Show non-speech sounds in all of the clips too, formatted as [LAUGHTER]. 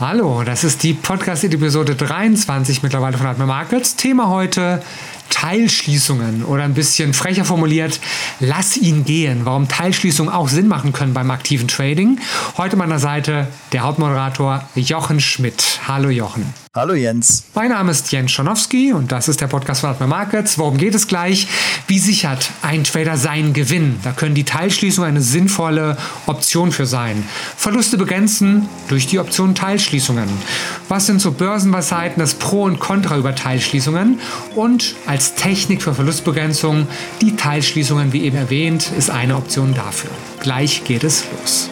Hallo, das ist die Podcast-Episode 23 mittlerweile von Atme Markets. Thema heute Teilschließungen oder ein bisschen frecher formuliert, lass ihn gehen. Warum Teilschließungen auch Sinn machen können beim aktiven Trading. Heute meiner Seite der Hauptmoderator Jochen Schmidt. Hallo Jochen. Hallo Jens. Mein Name ist Jens Schonowski und das ist der Podcast von Atme Markets. Worum geht es gleich? Wie sichert ein Trader seinen Gewinn? Da können die Teilschließungen eine sinnvolle Option für sein. Verluste begrenzen durch die Option Teilschließungen. Was sind so Börsenweisheiten, das Pro und Contra über Teilschließungen? Und als Technik für Verlustbegrenzung, die Teilschließungen, wie eben erwähnt, ist eine Option dafür. Gleich geht es los.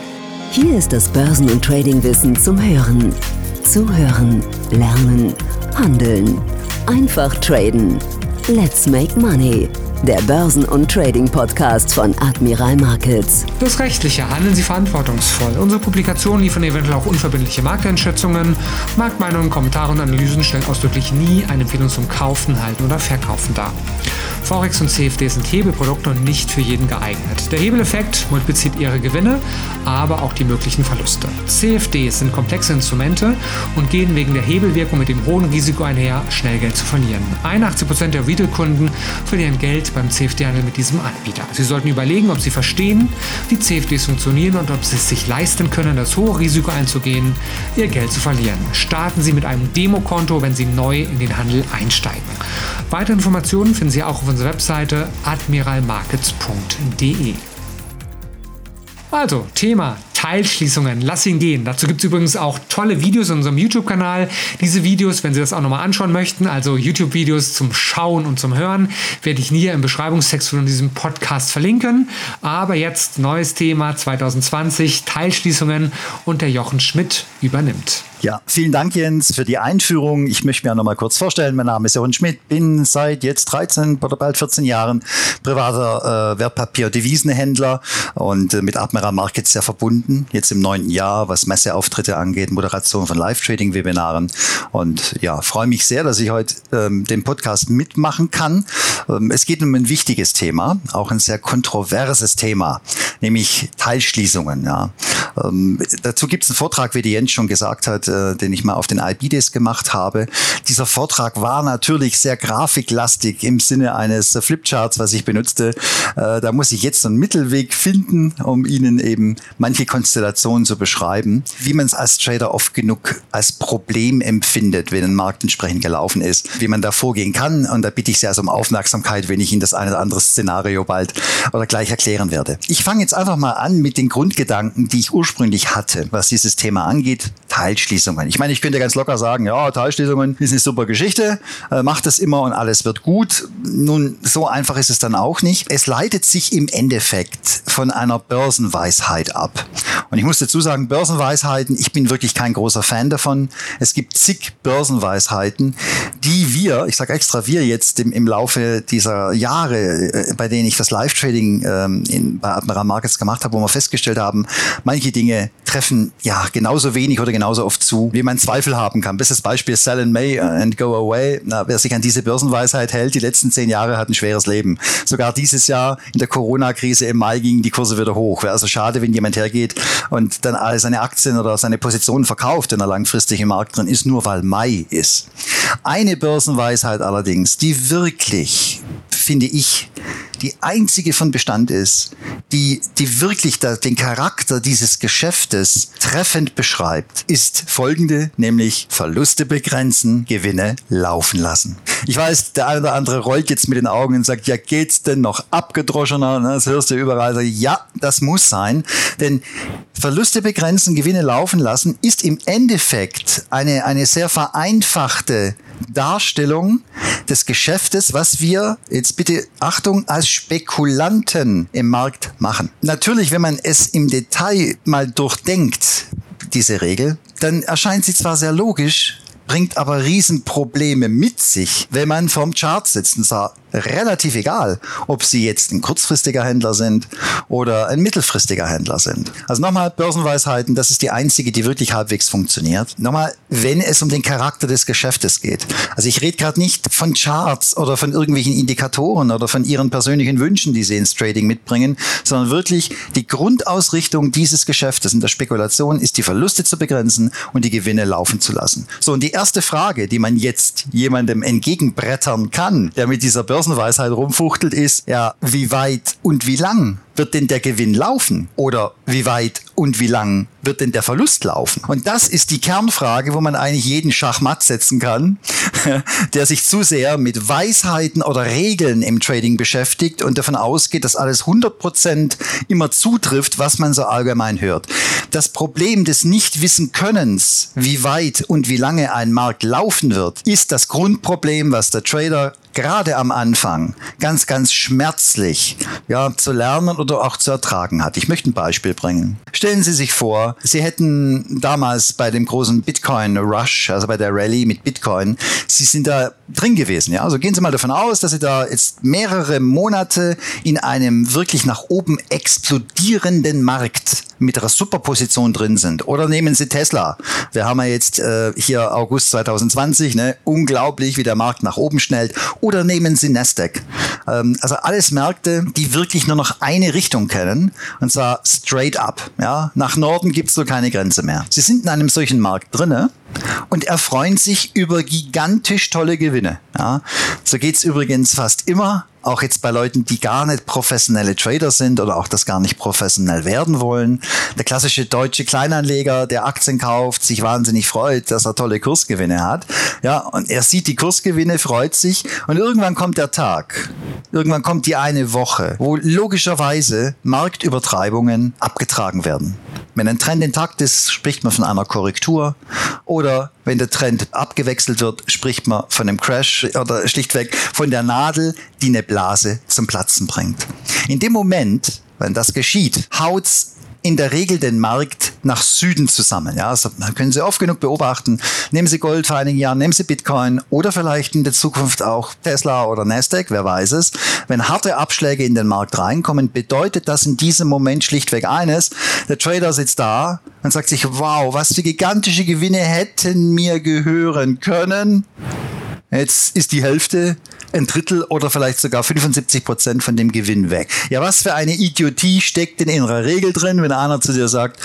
Hier ist das Börsen- und Tradingwissen zum Hören. Zuhören, lernen, handeln. Einfach traden. Let's make money. Der Börsen- und Trading-Podcast von Admiral Markets. Das Rechtliche handeln Sie verantwortungsvoll. Unsere Publikationen liefern eventuell auch unverbindliche Markteinschätzungen. Marktmeinungen, Kommentare und Analysen stellen ausdrücklich nie eine Empfehlung zum Kaufen, Halten oder Verkaufen dar. Forex und CFD sind Hebelprodukte und nicht für jeden geeignet. Der Hebeleffekt multipliziert ihre Gewinne, aber auch die möglichen Verluste. CFDs sind komplexe Instrumente und gehen wegen der Hebelwirkung mit dem hohen Risiko einher, schnell Geld zu verlieren. 81% der Retail-Kunden verlieren Geld beim CFD-Handel mit diesem Anbieter. Sie sollten überlegen, ob sie verstehen, wie CFDs funktionieren und ob sie es sich leisten können, das hohe Risiko einzugehen, ihr Geld zu verlieren. Starten Sie mit einem Demokonto, wenn Sie neu in den Handel einsteigen. Weitere Informationen finden Sie auch auf unserer Webseite admiralmarkets.de. Also, Thema Teilschließungen. Lass ihn gehen. Dazu gibt es übrigens auch tolle Videos in unserem YouTube-Kanal. Diese Videos, wenn Sie das auch nochmal anschauen möchten, also YouTube-Videos zum Schauen und zum Hören, werde ich hier im Beschreibungstext von diesem Podcast verlinken. Aber jetzt neues Thema 2020, Teilschließungen und der Jochen Schmidt übernimmt. Ja, vielen Dank, Jens, für die Einführung. Ich möchte mir noch mal kurz vorstellen. Mein Name ist Jochen Schmidt, bin seit jetzt 13 oder bald 14 Jahren privater äh, Wertpapier- und Devisenhändler und äh, mit Admiral Markets sehr verbunden. Jetzt im neunten Jahr, was Messeauftritte angeht, Moderation von Live-Trading-Webinaren. Und ja, freue mich sehr, dass ich heute ähm, den Podcast mitmachen kann. Ähm, es geht um ein wichtiges Thema, auch ein sehr kontroverses Thema, nämlich Teilschließungen. Ja. Ähm, dazu gibt es einen Vortrag, wie die Jens schon gesagt hat, äh, den ich mal auf den IBDs gemacht habe. Dieser Vortrag war natürlich sehr grafiklastig im Sinne eines Flipcharts, was ich benutzte. Äh, da muss ich jetzt einen Mittelweg finden, um Ihnen eben manche Konstellationen zu beschreiben, wie man es als Trader oft genug als Problem empfindet, wenn ein Markt entsprechend gelaufen ist, wie man da vorgehen kann. Und da bitte ich sehr also um Aufmerksamkeit, wenn ich Ihnen das eine oder andere Szenario bald oder gleich erklären werde. Ich fange jetzt einfach mal an mit den Grundgedanken, die ich ursprünglich hatte, was dieses Thema angeht. Teilschließungen. Ich meine, ich könnte ganz locker sagen, ja, Teilschließungen ist eine super Geschichte, äh, macht es immer und alles wird gut. Nun, so einfach ist es dann auch nicht. Es leitet sich im Endeffekt von einer Börsenweisheit ab. Und ich muss dazu sagen, Börsenweisheiten, ich bin wirklich kein großer Fan davon. Es gibt zig Börsenweisheiten, die wir, ich sage extra wir jetzt im, im Laufe dieser Jahre, äh, bei denen ich das Live-Trading ähm, bei Admiral Markets gemacht habe, wo wir festgestellt haben, manche Dinge treffen ja genauso wenig oder genauso oft zu, wie man Zweifel haben kann. Bestes Beispiel Sell in May and Go Away. Na, wer sich an diese Börsenweisheit hält, die letzten zehn Jahre hat ein schweres Leben. Sogar dieses Jahr in der Corona-Krise im Mai gingen die Kurse wieder hoch. Wäre also schade, wenn jemand hergeht und dann all seine Aktien oder seine Positionen verkauft, wenn er langfristig im Markt drin ist, nur weil Mai ist. Eine Börsenweisheit allerdings, die wirklich, finde ich, die einzige von Bestand ist, die, die wirklich da, den Charakter dieses Geschäftes treffend beschreibt, ist folgende, nämlich Verluste begrenzen, Gewinne laufen lassen. Ich weiß, der eine oder andere rollt jetzt mit den Augen und sagt, ja, geht's denn noch abgedroschener? Ne, das hörst du überall. Ja, das muss sein, denn Verluste begrenzen, Gewinne laufen lassen ist im Endeffekt eine, eine sehr vereinfachte Darstellung des Geschäftes, was wir, jetzt bitte Achtung, als Spekulanten im Markt machen. Natürlich, wenn man es im Detail mal durchdenkt, diese Regel, dann erscheint sie zwar sehr logisch, bringt aber Riesenprobleme mit sich, wenn man vorm Chart sitzt und sagt, relativ egal, ob Sie jetzt ein kurzfristiger Händler sind oder ein mittelfristiger Händler sind. Also nochmal Börsenweisheiten, das ist die einzige, die wirklich halbwegs funktioniert. Nochmal, wenn es um den Charakter des Geschäftes geht. Also ich rede gerade nicht von Charts oder von irgendwelchen Indikatoren oder von Ihren persönlichen Wünschen, die Sie ins Trading mitbringen, sondern wirklich die Grundausrichtung dieses Geschäftes in der Spekulation ist, die Verluste zu begrenzen und die Gewinne laufen zu lassen. So, und die erste Frage, die man jetzt jemandem entgegenbrettern kann, der mit dieser Börsenweisheit rumfuchtelt, ist, ja, wie weit und wie lang wird denn der Gewinn laufen? Oder wie weit und wie lang wird denn der Verlust laufen? Und das ist die Kernfrage, wo man eigentlich jeden Schachmatt setzen kann, [LAUGHS] der sich zu sehr mit Weisheiten oder Regeln im Trading beschäftigt und davon ausgeht, dass alles 100% immer zutrifft, was man so allgemein hört. Das Problem des Nichtwissen-Könnens, wie weit und wie lange ein Markt laufen wird, ist das Grundproblem, was der Trader gerade am Anfang ganz, ganz schmerzlich ja, zu lernen oder auch zu ertragen hat. Ich möchte ein Beispiel bringen. Stellen Sie sich vor, Sie hätten damals bei dem großen Bitcoin-Rush, also bei der Rallye mit Bitcoin, Sie sind da drin gewesen. Ja? Also gehen Sie mal davon aus, dass Sie da jetzt mehrere Monate in einem wirklich nach oben explodierenden Markt mit einer Superposition drin sind. Oder nehmen Sie Tesla. Wir haben ja jetzt äh, hier August 2020, ne? unglaublich, wie der Markt nach oben schnellt. Oder nehmen Sie Nasdaq. Ähm, also alles Märkte, die wirklich nur noch eine Richtung kennen, und zwar straight up. Ja? Nach Norden gibt's so keine Grenze mehr. Sie sind in einem solchen Markt drinne und erfreuen sich über gigantisch tolle Gewinne. Ja? So geht's übrigens fast immer auch jetzt bei Leuten, die gar nicht professionelle Trader sind oder auch das gar nicht professionell werden wollen. Der klassische deutsche Kleinanleger, der Aktien kauft, sich wahnsinnig freut, dass er tolle Kursgewinne hat. Ja, und er sieht die Kursgewinne, freut sich und irgendwann kommt der Tag. Irgendwann kommt die eine Woche, wo logischerweise Marktübertreibungen abgetragen werden. Wenn ein Trend intakt ist, spricht man von einer Korrektur oder wenn der Trend abgewechselt wird, spricht man von einem Crash oder schlichtweg von der Nadel, die eine Blase zum Platzen bringt. In dem Moment, wenn das geschieht, haut's in der Regel den Markt nach Süden zusammen. Ja, also können Sie oft genug beobachten. Nehmen Sie Gold vor einigen Jahren, nehmen Sie Bitcoin oder vielleicht in der Zukunft auch Tesla oder Nasdaq, wer weiß es. Wenn harte Abschläge in den Markt reinkommen, bedeutet das in diesem Moment schlichtweg eines. Der Trader sitzt da und sagt sich, wow, was für gigantische Gewinne hätten mir gehören können. Jetzt ist die Hälfte ein Drittel oder vielleicht sogar 75 Prozent von dem Gewinn weg. Ja, was für eine Idiotie steckt in ihrer Regel drin, wenn einer zu dir sagt,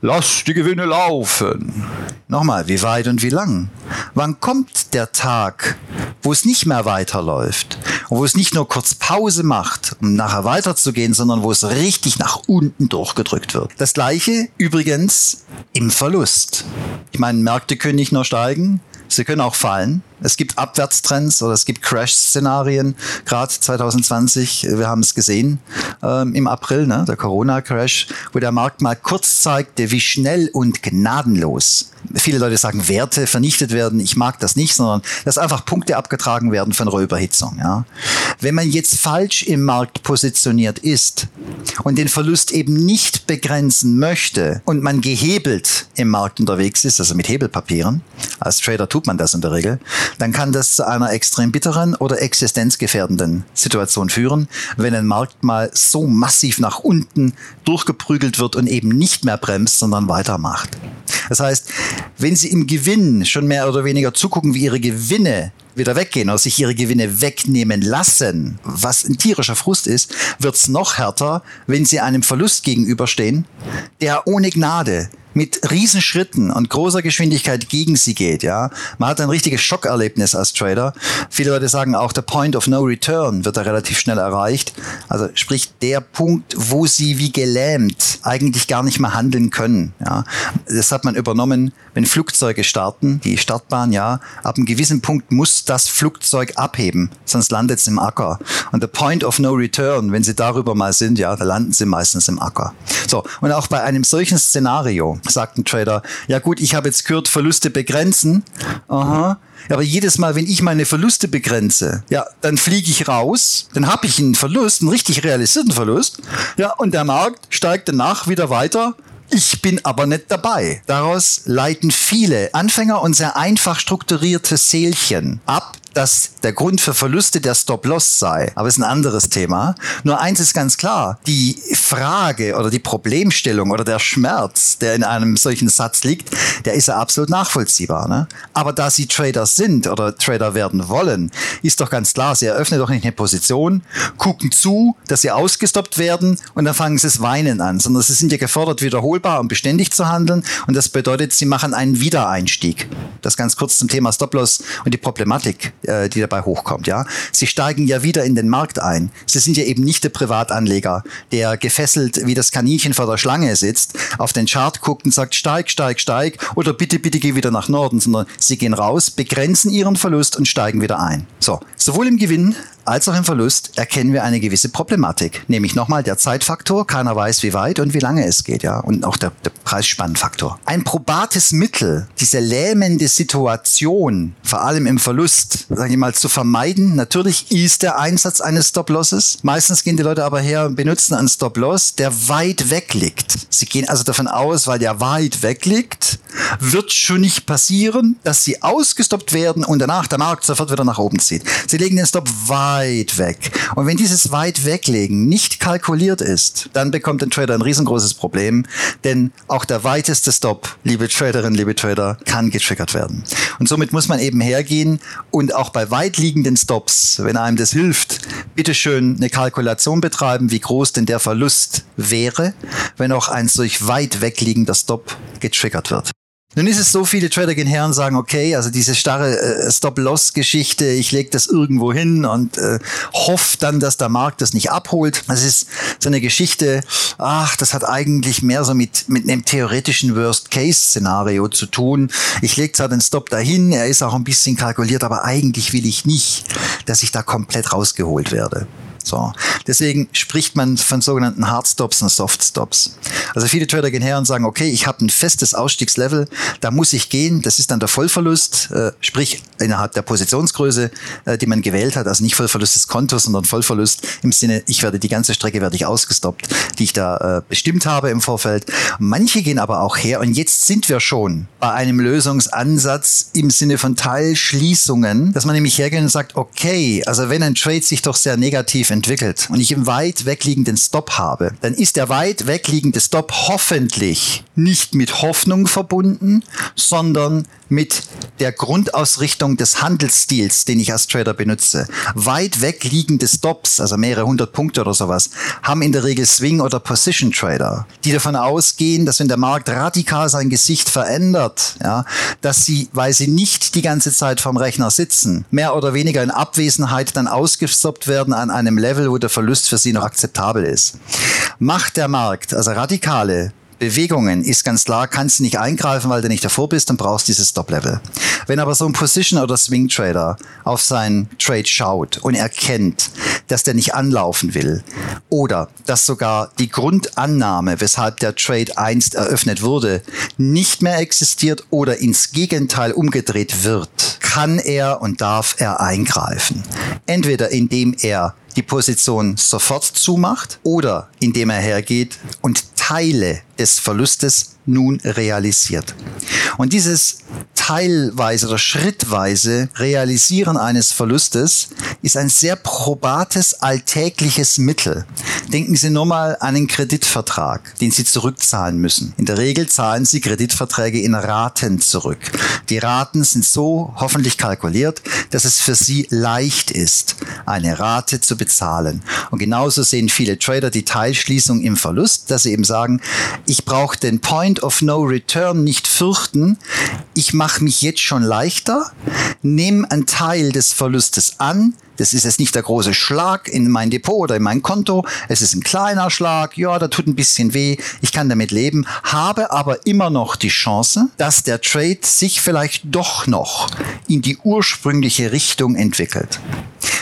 lass die Gewinne laufen. Nochmal, wie weit und wie lang? Wann kommt der Tag, wo es nicht mehr weiterläuft? Und wo es nicht nur kurz Pause macht, um nachher weiterzugehen, sondern wo es richtig nach unten durchgedrückt wird. Das gleiche übrigens im Verlust. Ich meine, Märkte können nicht nur steigen, sie können auch fallen. Es gibt Abwärtstrends oder es gibt Crash-Szenarien. Gerade 2020, wir haben es gesehen ähm, im April, ne, der Corona-Crash, wo der Markt mal kurz zeigte, wie schnell und gnadenlos viele Leute sagen, Werte vernichtet werden. Ich mag das nicht, sondern dass einfach Punkte abgetragen werden von einer Überhitzung. Ja. Wenn man jetzt falsch im Markt positioniert ist und den Verlust eben nicht begrenzen möchte und man gehebelt im Markt unterwegs ist, also mit Hebelpapieren, als Trader tut man das in der Regel, dann kann das zu einer extrem bitteren oder existenzgefährdenden Situation führen, wenn ein Markt mal so massiv nach unten durchgeprügelt wird und eben nicht mehr bremst, sondern weitermacht. Das heißt, wenn Sie im Gewinn schon mehr oder weniger zugucken, wie Ihre Gewinne wieder weggehen oder sich ihre Gewinne wegnehmen lassen, was ein tierischer Frust ist, wird's noch härter, wenn sie einem Verlust gegenüberstehen, der ohne Gnade mit Riesenschritten und großer Geschwindigkeit gegen sie geht, ja. Man hat ein richtiges Schockerlebnis als Trader. Viele Leute sagen auch, der Point of No Return wird da relativ schnell erreicht. Also sprich der Punkt, wo sie wie gelähmt eigentlich gar nicht mehr handeln können, ja. Das hat man übernommen, wenn Flugzeuge starten, die Startbahn, ja. Ab einem gewissen Punkt muss das Flugzeug abheben, sonst landet es im Acker. Und der Point of No Return, wenn sie darüber mal sind, ja, da landen sie meistens im Acker. So. Und auch bei einem solchen Szenario, sagt ein Trader, ja gut, ich habe jetzt gehört, Verluste begrenzen. Aha. Aber jedes Mal, wenn ich meine Verluste begrenze, ja, dann fliege ich raus, dann habe ich einen Verlust, einen richtig realisierten Verlust, ja, und der Markt steigt danach wieder weiter ich bin aber nicht dabei. Daraus leiten viele Anfänger und sehr einfach strukturierte Seelchen ab, dass der Grund für Verluste der Stop-Loss sei. Aber es ist ein anderes Thema. Nur eins ist ganz klar. Die Frage oder die Problemstellung oder der Schmerz, der in einem solchen Satz liegt, der ist ja absolut nachvollziehbar. Ne? Aber da Sie Trader sind oder Trader werden wollen, ist doch ganz klar, Sie eröffnen doch nicht eine Position, gucken zu, dass Sie ausgestoppt werden und dann fangen Sie das Weinen an, sondern Sie sind ja gefordert, wiederholbar und beständig zu handeln und das bedeutet, Sie machen einen Wiedereinstieg. Das ganz kurz zum Thema Stop-Loss und die Problematik, äh, die dabei hochkommt. Ja, Sie steigen ja wieder in den Markt ein. Sie sind ja eben nicht der Privatanleger, der gefesselt wie das Kaninchen vor der Schlange sitzt, auf den Chart guckt und sagt, steig, steig, steig oder bitte, bitte geh wieder nach Norden, sondern Sie gehen raus, begrenzen Ihren Verlust und steigen wieder ein. So, sowohl im Gewinn als auch im Verlust erkennen wir eine gewisse Problematik, nämlich nochmal der Zeitfaktor, keiner weiß wie weit und wie lange es geht, ja, und auch der, der Preisspannenfaktor. Ein probates Mittel, diese lähmende Situation, vor allem im Verlust, sage ich mal, zu vermeiden, natürlich ist der Einsatz eines Stop-Losses. Meistens gehen die Leute aber her und benutzen einen Stop-Loss, der weit weg liegt. Sie gehen also davon aus, weil der weit weg liegt, wird schon nicht passieren, dass sie ausgestoppt werden und danach der Markt sofort wieder nach oben zieht. Sie legen den Stop weit weg. Und wenn dieses weit weglegen nicht kalkuliert ist, dann bekommt ein Trader ein riesengroßes Problem, denn auch der weiteste Stop, liebe Traderinnen, liebe Trader, kann getriggert werden. Und somit muss man eben hergehen und bei weit liegenden Stops, wenn einem das hilft, bitteschön eine Kalkulation betreiben, wie groß denn der Verlust wäre, wenn auch ein solch weit wegliegender Stop getriggert wird. Nun ist es so, viele Trader gehen her und sagen, okay, also diese starre äh, Stop-Loss-Geschichte, ich lege das irgendwo hin und äh, hoffe dann, dass der Markt das nicht abholt. Das ist so eine Geschichte, ach, das hat eigentlich mehr so mit, mit einem theoretischen Worst-Case-Szenario zu tun. Ich lege zwar den Stop dahin, er ist auch ein bisschen kalkuliert, aber eigentlich will ich nicht, dass ich da komplett rausgeholt werde. So. Deswegen spricht man von sogenannten Hard Stops und Soft Stops. Also viele Trader gehen her und sagen, okay, ich habe ein festes Ausstiegslevel, da muss ich gehen, das ist dann der Vollverlust, äh, sprich innerhalb der Positionsgröße, äh, die man gewählt hat, also nicht Vollverlust des Kontos, sondern Vollverlust im Sinne, ich werde die ganze Strecke werde ich ausgestoppt, die ich da äh, bestimmt habe im Vorfeld. Manche gehen aber auch her und jetzt sind wir schon bei einem Lösungsansatz im Sinne von Teilschließungen, dass man nämlich hergeht und sagt, okay, also wenn ein Trade sich doch sehr negativ entwickelt und ich im weit wegliegenden Stop habe, dann ist der weit wegliegende Stop hoffentlich nicht mit Hoffnung verbunden, sondern mit der Grundausrichtung des Handelsstils, den ich als Trader benutze. Weit wegliegende Stops, also mehrere hundert Punkte oder sowas, haben in der Regel Swing- oder Position Trader, die davon ausgehen, dass wenn der Markt radikal sein Gesicht verändert, ja, dass sie, weil sie nicht die ganze Zeit vom Rechner sitzen, mehr oder weniger in Abwesenheit dann ausgestoppt werden an einem Level, wo der Verlust für sie noch akzeptabel ist. Macht der Markt, also radikale Bewegungen ist ganz klar, kannst du nicht eingreifen, weil du nicht davor bist, dann brauchst du dieses Stop-Level. Wenn aber so ein Position- oder Swing-Trader auf seinen Trade schaut und erkennt, dass der nicht anlaufen will oder dass sogar die Grundannahme, weshalb der Trade einst eröffnet wurde, nicht mehr existiert oder ins Gegenteil umgedreht wird, kann er und darf er eingreifen. Entweder indem er die Position sofort zumacht oder indem er hergeht und Teile des Verlustes nun realisiert. Und dieses teilweise oder schrittweise Realisieren eines Verlustes ist ein sehr probates alltägliches Mittel. Denken Sie nur mal an einen Kreditvertrag, den Sie zurückzahlen müssen. In der Regel zahlen Sie Kreditverträge in Raten zurück. Die Raten sind so hoffentlich kalkuliert, dass es für Sie leicht ist, eine Rate zu bezahlen. Und genauso sehen viele Trader die Teilschließung im Verlust, dass sie eben sagen, ich brauche den Point of No Return nicht fürchten. Ich mache mich jetzt schon leichter, nehme einen Teil des Verlustes an, das ist jetzt nicht der große Schlag in mein Depot oder in mein Konto. Es ist ein kleiner Schlag. Ja, da tut ein bisschen weh. Ich kann damit leben. Habe aber immer noch die Chance, dass der Trade sich vielleicht doch noch in die ursprüngliche Richtung entwickelt.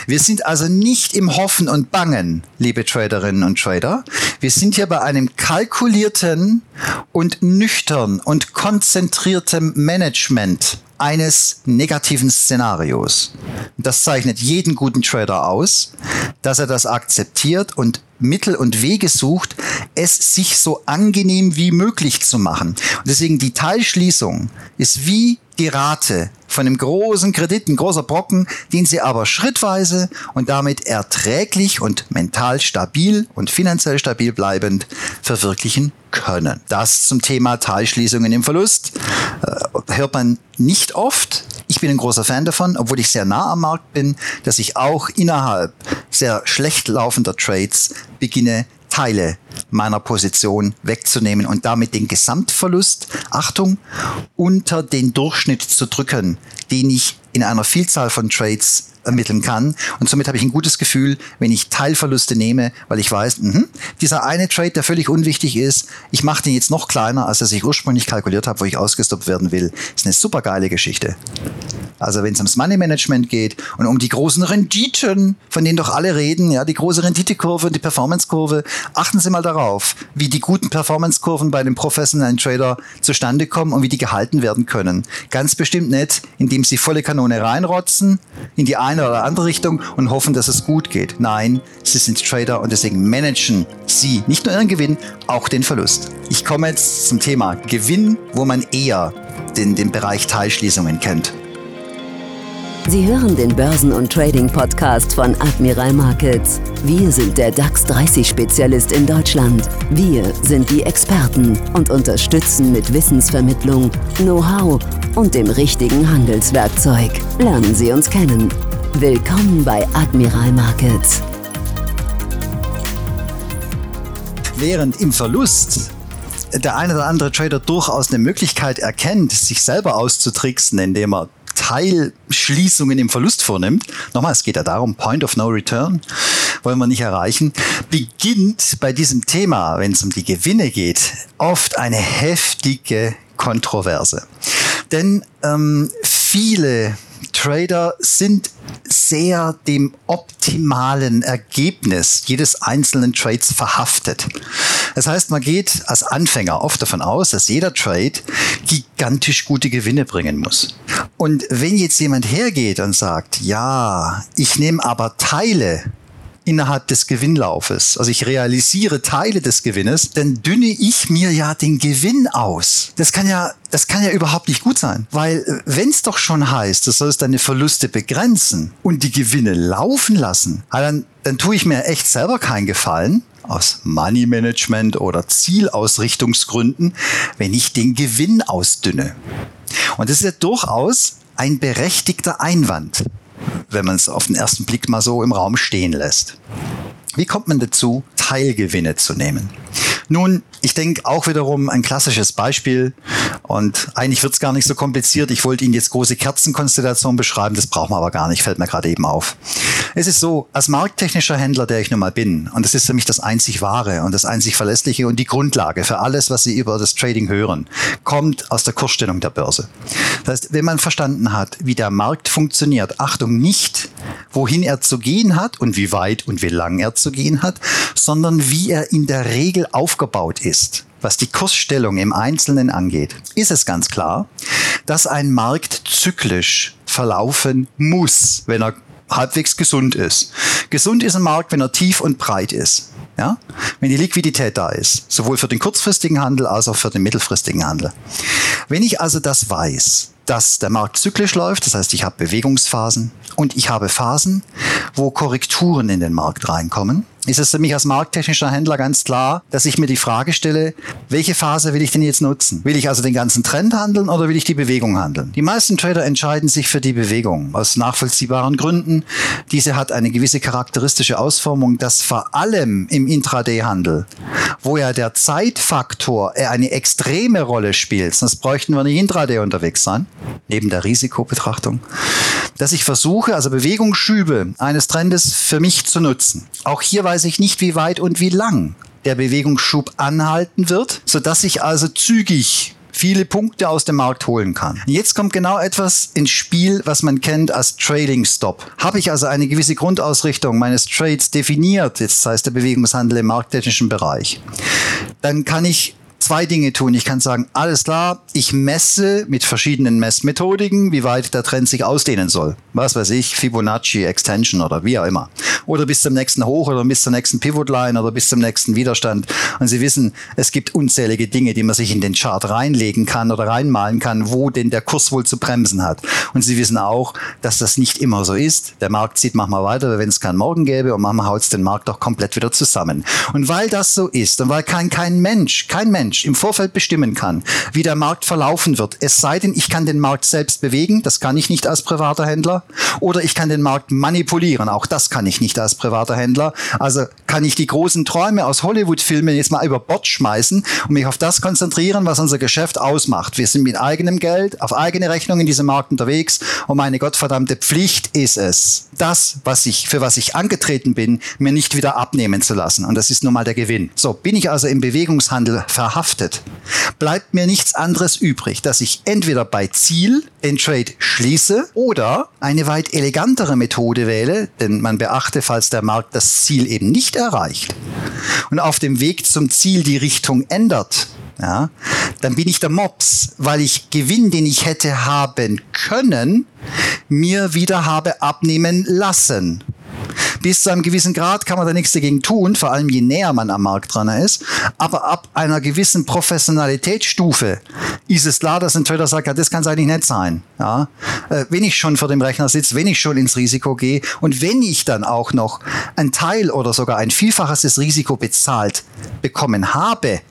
Wir sind also nicht im Hoffen und Bangen, liebe Traderinnen und Trader. Wir sind hier bei einem kalkulierten und nüchtern und konzentrierten Management eines negativen Szenarios. Das zeichnet jeden guten Trader aus, dass er das akzeptiert und Mittel und Wege sucht, es sich so angenehm wie möglich zu machen. Und deswegen die Teilschließung ist wie die Rate von einem großen Kredit, ein großer Brocken, den sie aber schrittweise und damit erträglich und mental stabil und finanziell stabil bleibend verwirklichen können. Das zum Thema Teilschließungen im Verlust äh, hört man nicht oft. Ich bin ein großer Fan davon, obwohl ich sehr nah am Markt bin, dass ich auch innerhalb sehr schlecht laufender Trades beginne, Teile meiner Position wegzunehmen und damit den Gesamtverlust, Achtung, unter den Durchschnitt zu drücken, den ich in einer Vielzahl von Trades ermitteln kann. Und somit habe ich ein gutes Gefühl, wenn ich Teilverluste nehme, weil ich weiß, mh, dieser eine Trade, der völlig unwichtig ist, ich mache den jetzt noch kleiner, als er ich ursprünglich kalkuliert habe, wo ich ausgestoppt werden will. ist eine super geile Geschichte. Also wenn es ums Money Management geht und um die großen Renditen, von denen doch alle reden, ja, die große Renditekurve und die Performancekurve, achten Sie mal darauf, wie die guten Performancekurven bei dem professionellen Trader zustande kommen und wie die gehalten werden können. Ganz bestimmt nicht, indem Sie volle Kanone reinrotzen in die eine oder andere Richtung und hoffen, dass es gut geht. Nein, Sie sind Trader und deswegen managen Sie nicht nur Ihren Gewinn, auch den Verlust. Ich komme jetzt zum Thema Gewinn, wo man eher den, den Bereich Teilschließungen kennt. Sie hören den Börsen- und Trading-Podcast von Admiral Markets. Wir sind der DAX 30-Spezialist in Deutschland. Wir sind die Experten und unterstützen mit Wissensvermittlung, Know-how und dem richtigen Handelswerkzeug. Lernen Sie uns kennen. Willkommen bei Admiral Markets. Während im Verlust der eine oder andere Trader durchaus eine Möglichkeit erkennt, sich selber auszutricksen, indem er Teilschließungen im Verlust vornimmt, nochmal, es geht ja darum, Point of No Return, wollen wir nicht erreichen, beginnt bei diesem Thema, wenn es um die Gewinne geht, oft eine heftige Kontroverse. Denn ähm, viele Trader sind sehr dem optimalen Ergebnis jedes einzelnen Trades verhaftet. Das heißt, man geht als Anfänger oft davon aus, dass jeder Trade gigantisch gute Gewinne bringen muss. Und wenn jetzt jemand hergeht und sagt, ja, ich nehme aber Teile innerhalb des Gewinnlaufes, also ich realisiere Teile des Gewinnes, dann dünne ich mir ja den Gewinn aus. Das kann ja, das kann ja überhaupt nicht gut sein, weil äh, wenn es doch schon heißt, du sollst deine Verluste begrenzen und die Gewinne laufen lassen, dann, dann tue ich mir echt selber keinen Gefallen aus Money Management oder Zielausrichtungsgründen, wenn ich den Gewinn ausdünne. Und das ist ja durchaus ein berechtigter Einwand wenn man es auf den ersten Blick mal so im Raum stehen lässt. Wie kommt man dazu, Teilgewinne zu nehmen? Nun, ich denke auch wiederum ein klassisches Beispiel und eigentlich wird es gar nicht so kompliziert. Ich wollte Ihnen jetzt große Kerzenkonstellationen beschreiben, das brauchen wir aber gar nicht, fällt mir gerade eben auf. Es ist so, als markttechnischer Händler, der ich nun mal bin, und das ist für mich das einzig wahre und das einzig verlässliche und die Grundlage für alles, was Sie über das Trading hören, kommt aus der Kursstellung der Börse. Das heißt, wenn man verstanden hat, wie der Markt funktioniert, Achtung, nicht wohin er zu gehen hat und wie weit und wie lang er zu gehen hat, sondern wie er in der Regel aufgebaut ist. Was die Kursstellung im Einzelnen angeht, ist es ganz klar, dass ein Markt zyklisch verlaufen muss, wenn er halbwegs gesund ist. Gesund ist ein Markt, wenn er tief und breit ist. Ja? Wenn die Liquidität da ist, sowohl für den kurzfristigen Handel als auch für den mittelfristigen Handel. Wenn ich also das weiß, dass der Markt zyklisch läuft, das heißt, ich habe Bewegungsphasen und ich habe Phasen, wo Korrekturen in den Markt reinkommen, ist es für mich als markttechnischer Händler ganz klar, dass ich mir die Frage stelle, welche Phase will ich denn jetzt nutzen? Will ich also den ganzen Trend handeln oder will ich die Bewegung handeln? Die meisten Trader entscheiden sich für die Bewegung aus nachvollziehbaren Gründen. Diese hat eine gewisse charakteristische Ausformung, dass vor allem im Intraday-Handel, wo ja der Zeitfaktor eine extreme Rolle spielt, sonst bräuchten wir nicht Intraday unterwegs sein, neben der Risikobetrachtung, dass ich versuche, also Bewegungsschübe eines Trendes für mich zu nutzen. Auch hier weiß ich nicht, wie weit und wie lang der Bewegungsschub anhalten wird, sodass ich also zügig viele Punkte aus dem Markt holen kann. Jetzt kommt genau etwas ins Spiel, was man kennt als Trading Stop. Habe ich also eine gewisse Grundausrichtung meines Trades definiert, jetzt heißt der Bewegungshandel im markttechnischen Bereich, dann kann ich zwei Dinge tun. Ich kann sagen, alles klar, ich messe mit verschiedenen Messmethodiken, wie weit der Trend sich ausdehnen soll. Was weiß ich, Fibonacci, Extension oder wie auch immer. Oder bis zum nächsten Hoch oder bis zur nächsten Pivotline oder bis zum nächsten Widerstand. Und Sie wissen, es gibt unzählige Dinge, die man sich in den Chart reinlegen kann oder reinmalen kann, wo denn der Kurs wohl zu bremsen hat. Und Sie wissen auch, dass das nicht immer so ist. Der Markt zieht manchmal weiter, wenn es keinen Morgen gäbe und manchmal haut es den Markt doch komplett wieder zusammen. Und weil das so ist und weil kein, kein Mensch, kein Mensch im Vorfeld bestimmen kann, wie der Markt verlaufen wird, es sei denn, ich kann den Markt selbst bewegen, das kann ich nicht als privater Händler, oder ich kann den Markt manipulieren, auch das kann ich nicht als privater Händler. Also kann ich die großen Träume aus Hollywood-Filmen jetzt mal über Bord schmeißen und mich auf das konzentrieren, was unser Geschäft ausmacht. Wir sind mit eigenem Geld auf eigene Rechnung in diesem Markt unterwegs und meine gottverdammte Pflicht ist es, das, was ich, für was ich angetreten bin, mir nicht wieder abnehmen zu lassen. Und das ist nun mal der Gewinn. So, bin ich also im Bewegungshandel verhaftet, bleibt mir nichts anderes übrig, dass ich entweder bei Ziel den Trade schließe oder eine weit elegantere Methode wähle, denn man beachte, falls der Markt das Ziel eben nicht erreicht und auf dem Weg zum Ziel die Richtung ändert, ja, dann bin ich der Mops, weil ich Gewinn, den ich hätte haben können, mir wieder habe abnehmen lassen. Bis zu einem gewissen Grad kann man da nichts dagegen tun, vor allem je näher man am Markt dran ist. Aber ab einer gewissen Professionalitätsstufe ist es klar, dass ein Trader sagt, ja, das kann es eigentlich nicht sein. Ja? Äh, wenn ich schon vor dem Rechner sitze, wenn ich schon ins Risiko gehe und wenn ich dann auch noch ein Teil oder sogar ein Vielfaches des Risiko bezahlt bekommen habe,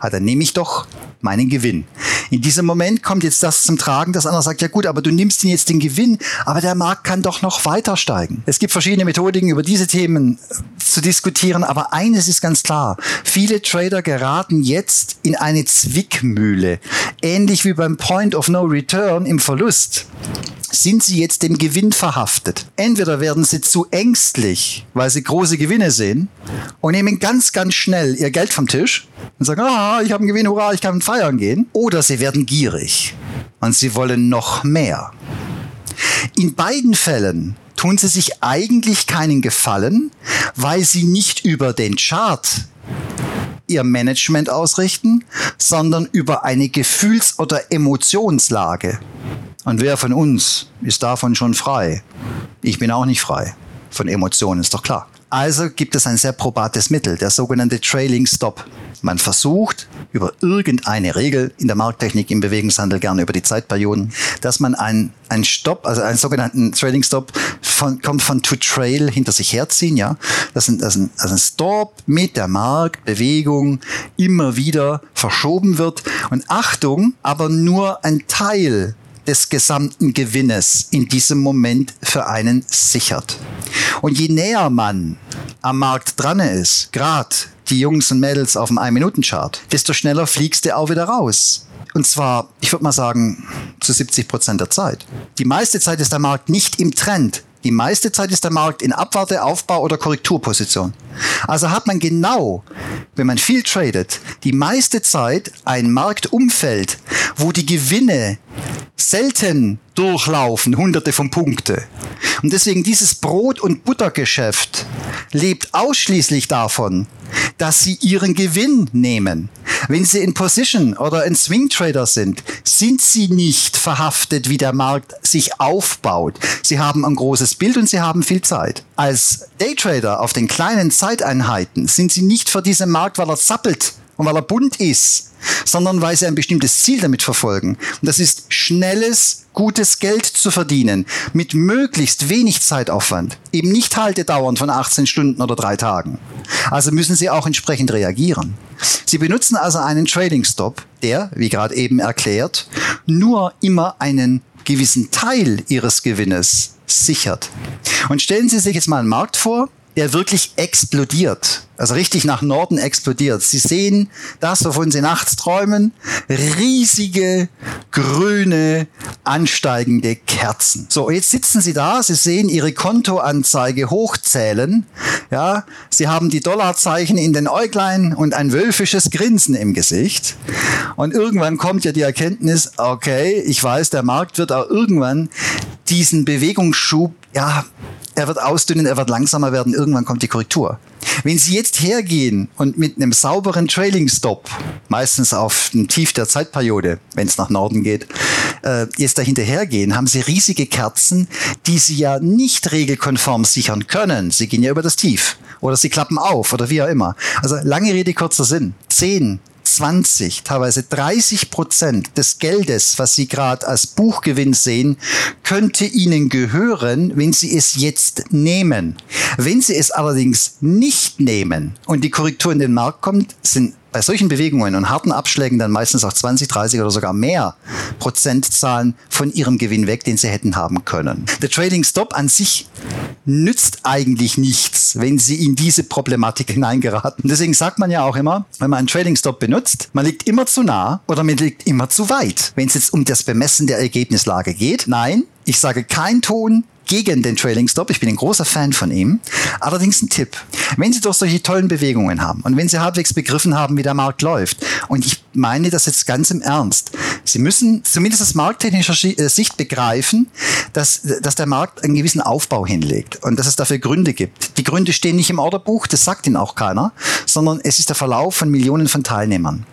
dann nehme ich doch meinen Gewinn. In diesem Moment kommt jetzt das zum Tragen, dass einer sagt, ja gut, aber du nimmst ihn jetzt den Gewinn, aber der Markt kann doch noch weiter steigen. Es gibt verschiedene Methodiken, über diese Themen zu diskutieren, aber eines ist ganz klar. Viele Trader geraten jetzt in eine Zwickmühle. Ähnlich wie beim Point of No Return im Verlust sind sie jetzt dem Gewinn verhaftet. Entweder werden sie zu ängstlich, weil sie große Gewinne sehen und nehmen ganz, ganz schnell ihr Geld vom Tisch und sagen, ah, ich habe einen Gewinn, hurra, ich kann feiern gehen. Oder sie werden gierig und sie wollen noch mehr. In beiden Fällen tun sie sich eigentlich keinen Gefallen, weil sie nicht über den Chart ihr Management ausrichten, sondern über eine Gefühls- oder Emotionslage. Und wer von uns ist davon schon frei? Ich bin auch nicht frei von Emotionen, ist doch klar. Also gibt es ein sehr probates Mittel, der sogenannte Trailing Stop. Man versucht über irgendeine Regel in der Markttechnik im Bewegungshandel gerne über die Zeitperioden, dass man einen, einen Stop, also einen sogenannten Trailing Stop von, kommt von to trail hinter sich herziehen, ja. Das ist, das ist ein, also ein Stop mit der Marktbewegung immer wieder verschoben wird und Achtung, aber nur ein Teil des gesamten Gewinnes in diesem Moment für einen sichert. Und je näher man am Markt dran ist, gerade die Jungs und Mädels auf dem 1-Minuten-Chart, desto schneller fliegst du auch wieder raus. Und zwar, ich würde mal sagen, zu 70 Prozent der Zeit. Die meiste Zeit ist der Markt nicht im Trend. Die meiste Zeit ist der Markt in Abwarte, Aufbau oder Korrekturposition. Also hat man genau, wenn man viel tradet, die meiste Zeit ein Marktumfeld, wo die Gewinne selten durchlaufen, hunderte von Punkte. Und deswegen dieses Brot- und Buttergeschäft lebt ausschließlich davon, dass sie ihren Gewinn nehmen. Wenn sie in Position oder in Swing Trader sind, sind sie nicht verhaftet, wie der Markt sich aufbaut. Sie haben ein großes Bild und sie haben viel Zeit. Als Daytrader auf den kleinen Zeiteinheiten sind sie nicht für diesen Markt, weil er zappelt und weil er bunt ist, sondern weil sie ein bestimmtes Ziel damit verfolgen. Und das ist schnelles, gutes Geld zu verdienen mit möglichst wenig Zeitaufwand. Eben nicht Haltedauern von 18 Stunden oder drei Tagen. Also müssen sie auch entsprechend reagieren. Sie benutzen also einen Trading Stop, der, wie gerade eben erklärt, nur immer einen gewissen Teil ihres Gewinnes sichert. Und stellen Sie sich jetzt mal einen Markt vor, der wirklich explodiert. Also richtig nach Norden explodiert. Sie sehen das, wovon Sie nachts träumen. Riesige, grüne, ansteigende Kerzen. So, jetzt sitzen Sie da. Sie sehen Ihre Kontoanzeige hochzählen. Ja, Sie haben die Dollarzeichen in den Äuglein und ein wölfisches Grinsen im Gesicht. Und irgendwann kommt ja die Erkenntnis, okay, ich weiß, der Markt wird auch irgendwann diesen Bewegungsschub, ja, er wird ausdünnen, er wird langsamer werden, irgendwann kommt die Korrektur. Wenn Sie jetzt hergehen und mit einem sauberen Trailing Stop, meistens auf dem Tief der Zeitperiode, wenn es nach Norden geht, äh, jetzt dahinter hergehen, haben Sie riesige Kerzen, die Sie ja nicht regelkonform sichern können. Sie gehen ja über das Tief oder Sie klappen auf oder wie auch immer. Also lange Rede, kurzer Sinn. 10, 20, teilweise 30 Prozent des Geldes, was Sie gerade als Buchgewinn sehen, könnte Ihnen gehören, wenn Sie es jetzt nehmen. Wenn Sie es allerdings nicht nehmen und die Korrektur in den Markt kommt, sind bei solchen Bewegungen und harten Abschlägen dann meistens auch 20, 30 oder sogar mehr Prozentzahlen von ihrem Gewinn weg, den sie hätten haben können. Der Trading Stop an sich nützt eigentlich nichts, wenn sie in diese Problematik [LAUGHS] hineingeraten. Deswegen sagt man ja auch immer, wenn man einen Trading Stop benutzt, man liegt immer zu nah oder man liegt immer zu weit. Wenn es jetzt um das Bemessen der Ergebnislage geht, nein, ich sage kein Ton, gegen den Trailing Stop. Ich bin ein großer Fan von ihm. Allerdings ein Tipp. Wenn Sie doch solche tollen Bewegungen haben und wenn Sie halbwegs begriffen haben, wie der Markt läuft, und ich meine das jetzt ganz im Ernst, Sie müssen zumindest aus markttechnischer äh, Sicht begreifen, dass, dass der Markt einen gewissen Aufbau hinlegt und dass es dafür Gründe gibt. Die Gründe stehen nicht im Orderbuch, das sagt Ihnen auch keiner, sondern es ist der Verlauf von Millionen von Teilnehmern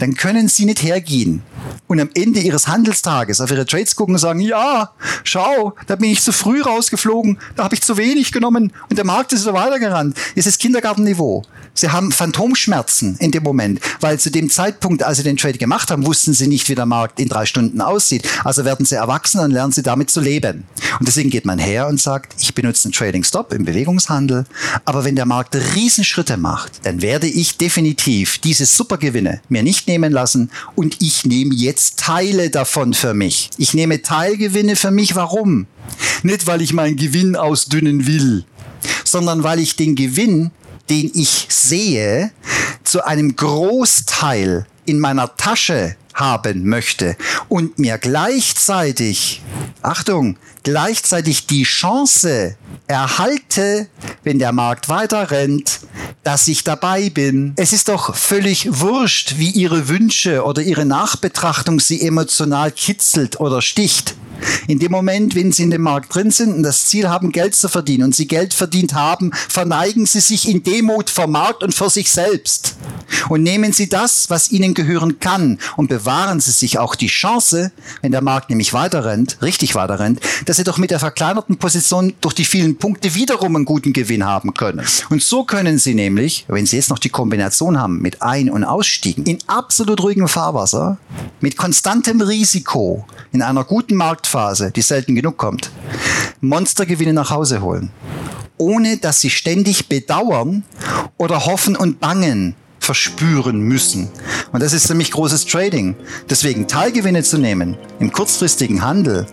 dann können Sie nicht hergehen und am Ende Ihres Handelstages auf Ihre Trades gucken und sagen, ja, schau, da bin ich zu früh rausgeflogen, da habe ich zu wenig genommen und der Markt ist so weitergerannt. Das ist Kindergartenniveau. Sie haben Phantomschmerzen in dem Moment, weil zu dem Zeitpunkt, als Sie den Trade gemacht haben, wussten Sie nicht, wie der Markt in drei Stunden aussieht. Also werden Sie erwachsen und lernen Sie damit zu leben. Und deswegen geht man her und sagt, ich benutze einen Trading Stop im Bewegungshandel, aber wenn der Markt Riesenschritte macht, dann werde ich definitiv diese Supergewinne mir nicht nehmen lassen und ich nehme jetzt Teile davon für mich. Ich nehme Teilgewinne für mich. Warum? Nicht, weil ich meinen Gewinn ausdünnen will, sondern weil ich den Gewinn den ich sehe, zu einem Großteil in meiner Tasche haben möchte und mir gleichzeitig, Achtung, gleichzeitig die Chance erhalte, wenn der Markt weiter rennt, dass ich dabei bin. Es ist doch völlig wurscht, wie Ihre Wünsche oder Ihre Nachbetrachtung Sie emotional kitzelt oder sticht. In dem Moment, wenn Sie in dem Markt drin sind und das Ziel haben, Geld zu verdienen und Sie Geld verdient haben, verneigen Sie sich in Demut vor Markt und vor sich selbst. Und nehmen Sie das, was Ihnen gehören kann und bewahren Sie sich auch die Chance, wenn der Markt nämlich weiter rennt, richtig weiter rennt, dass Sie doch mit der verkleinerten Position durch die vielen Punkte wiederum einen guten Gewinn haben können. Und so können Sie nämlich, wenn Sie jetzt noch die Kombination haben mit Ein- und Ausstiegen, in absolut ruhigem Fahrwasser, mit konstantem Risiko, in einer guten Markt Phase, die selten genug kommt, Monstergewinne nach Hause holen, ohne dass sie ständig bedauern oder hoffen und bangen verspüren müssen. Und das ist nämlich großes Trading. Deswegen Teilgewinne zu nehmen im kurzfristigen Handel,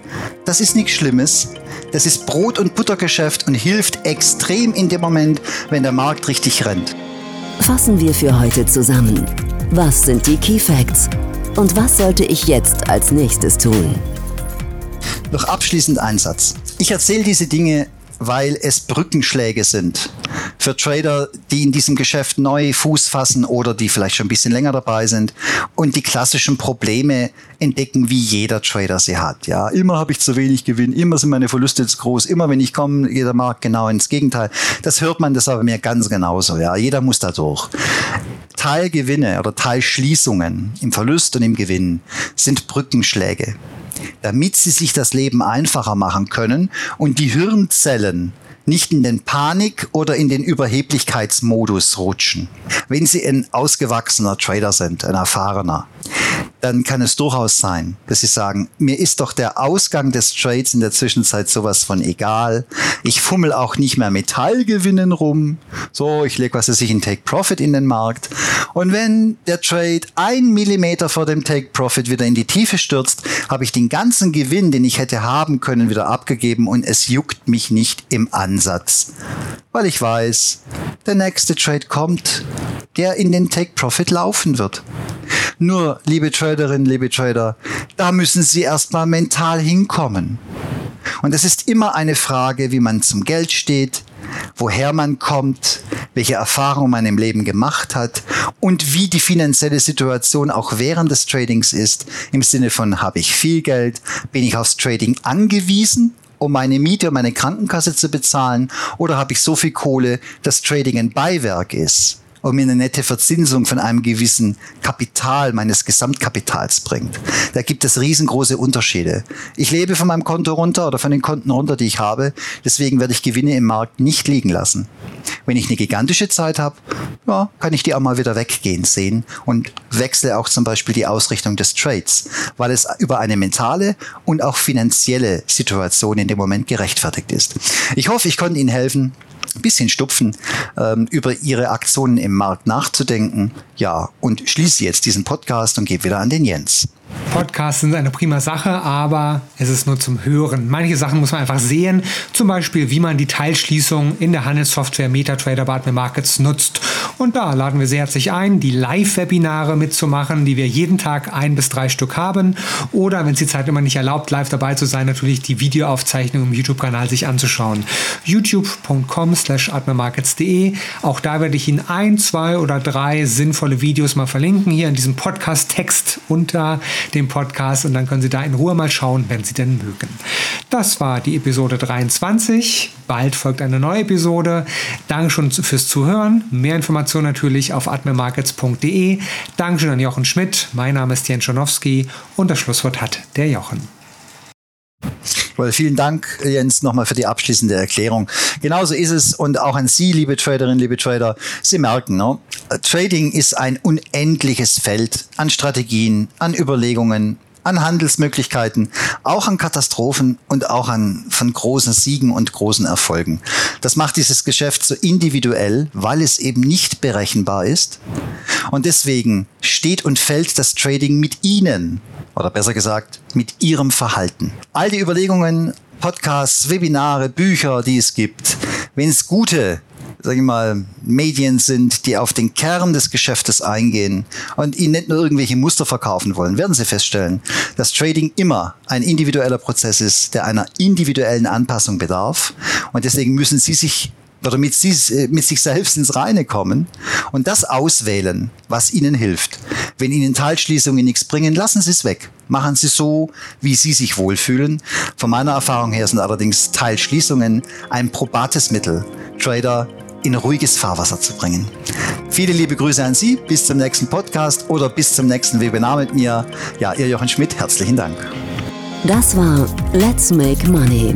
das ist nichts Schlimmes. Das ist Brot- und Buttergeschäft und hilft extrem in dem Moment, wenn der Markt richtig rennt. Fassen wir für heute zusammen. Was sind die Key Facts? Und was sollte ich jetzt als nächstes tun? Noch abschließend ein Satz. Ich erzähle diese Dinge, weil es Brückenschläge sind für Trader, die in diesem Geschäft neu Fuß fassen oder die vielleicht schon ein bisschen länger dabei sind und die klassischen Probleme entdecken, wie jeder Trader sie hat. Ja, immer habe ich zu wenig Gewinn, immer sind meine Verluste zu groß, immer wenn ich komme, jeder Markt genau ins Gegenteil. Das hört man das aber mir ganz genauso. Ja, jeder muss da durch. Teilgewinne oder Teilschließungen im Verlust und im Gewinn sind Brückenschläge damit sie sich das Leben einfacher machen können und die Hirnzellen nicht in den Panik- oder in den Überheblichkeitsmodus rutschen. Wenn Sie ein ausgewachsener Trader sind, ein erfahrener, dann kann es durchaus sein, dass Sie sagen, mir ist doch der Ausgang des Trades in der Zwischenzeit sowas von egal. Ich fummel auch nicht mehr Metallgewinnen rum. So, ich lege was weiß ich in Take Profit in den Markt. Und wenn der Trade ein Millimeter vor dem Take Profit wieder in die Tiefe stürzt, habe ich den ganzen Gewinn, den ich hätte haben können, wieder abgegeben und es juckt mich nicht im Ansatz. Weil ich weiß, der nächste Trade kommt, der in den Take Profit laufen wird. Nur, liebe Traderinnen, liebe Trader, da müssen Sie erstmal mental hinkommen. Und es ist immer eine Frage, wie man zum Geld steht, woher man kommt, welche Erfahrungen man im Leben gemacht hat und wie die finanzielle Situation auch während des Tradings ist. Im Sinne von, habe ich viel Geld, bin ich aufs Trading angewiesen um meine Miete und meine Krankenkasse zu bezahlen? Oder habe ich so viel Kohle, dass Trading ein Beiwerk ist? Und mir eine nette Verzinsung von einem gewissen Kapital meines Gesamtkapitals bringt. Da gibt es riesengroße Unterschiede. Ich lebe von meinem Konto runter oder von den Konten runter, die ich habe. Deswegen werde ich Gewinne im Markt nicht liegen lassen. Wenn ich eine gigantische Zeit habe, ja, kann ich die auch mal wieder weggehen sehen und wechsle auch zum Beispiel die Ausrichtung des Trades, weil es über eine mentale und auch finanzielle Situation in dem Moment gerechtfertigt ist. Ich hoffe, ich konnte Ihnen helfen, bisschen stupfen, ähm, über ihre Aktionen im Markt nachzudenken. Ja, und schließe jetzt diesen Podcast und gebe wieder an den Jens. Podcasts sind eine prima Sache, aber es ist nur zum Hören. Manche Sachen muss man einfach sehen, zum Beispiel wie man die Teilschließung in der Handelssoftware MetaTrader Partner Markets nutzt. Und da laden wir sehr herzlich ein, die Live-Webinare mitzumachen, die wir jeden Tag ein bis drei Stück haben. Oder wenn es die Zeit immer nicht erlaubt, live dabei zu sein, natürlich die Videoaufzeichnung im YouTube-Kanal sich anzuschauen. youtube.com slash admirmarkets.de. Auch da werde ich Ihnen ein, zwei oder drei sinnvolle Videos mal verlinken, hier in diesem Podcast-Text unter dem Podcast und dann können Sie da in Ruhe mal schauen, wenn Sie denn mögen. Das war die Episode 23. Bald folgt eine neue Episode. Danke schon fürs Zuhören. Mehr Informationen natürlich auf admirmarkets.de. Dankeschön an Jochen Schmidt. Mein Name ist Jens Schonowski und das Schlusswort hat der Jochen. Vielen Dank, Jens, nochmal für die abschließende Erklärung. Genauso ist es und auch an Sie, liebe Traderinnen, liebe Trader. Sie merken, no? Trading ist ein unendliches Feld an Strategien, an Überlegungen, an Handelsmöglichkeiten, auch an Katastrophen und auch an von großen Siegen und großen Erfolgen. Das macht dieses Geschäft so individuell, weil es eben nicht berechenbar ist. Und deswegen steht und fällt das Trading mit Ihnen oder besser gesagt mit Ihrem Verhalten. All die Überlegungen, Podcasts, Webinare, Bücher, die es gibt, wenn es gute sage ich mal, Medien sind, die auf den Kern des Geschäftes eingehen und Ihnen nicht nur irgendwelche Muster verkaufen wollen, werden Sie feststellen, dass Trading immer ein individueller Prozess ist, der einer individuellen Anpassung bedarf. Und deswegen müssen Sie sich oder mit, sie, äh, mit sich selbst ins Reine kommen und das auswählen, was ihnen hilft. Wenn ihnen Teilschließungen nichts bringen, lassen sie es weg. Machen sie so, wie sie sich wohlfühlen. Von meiner Erfahrung her sind allerdings Teilschließungen ein probates Mittel, Trader in ruhiges Fahrwasser zu bringen. Viele liebe Grüße an Sie, bis zum nächsten Podcast oder bis zum nächsten Webinar mit mir. Ja, Ihr Jochen Schmidt, herzlichen Dank. Das war Let's Make Money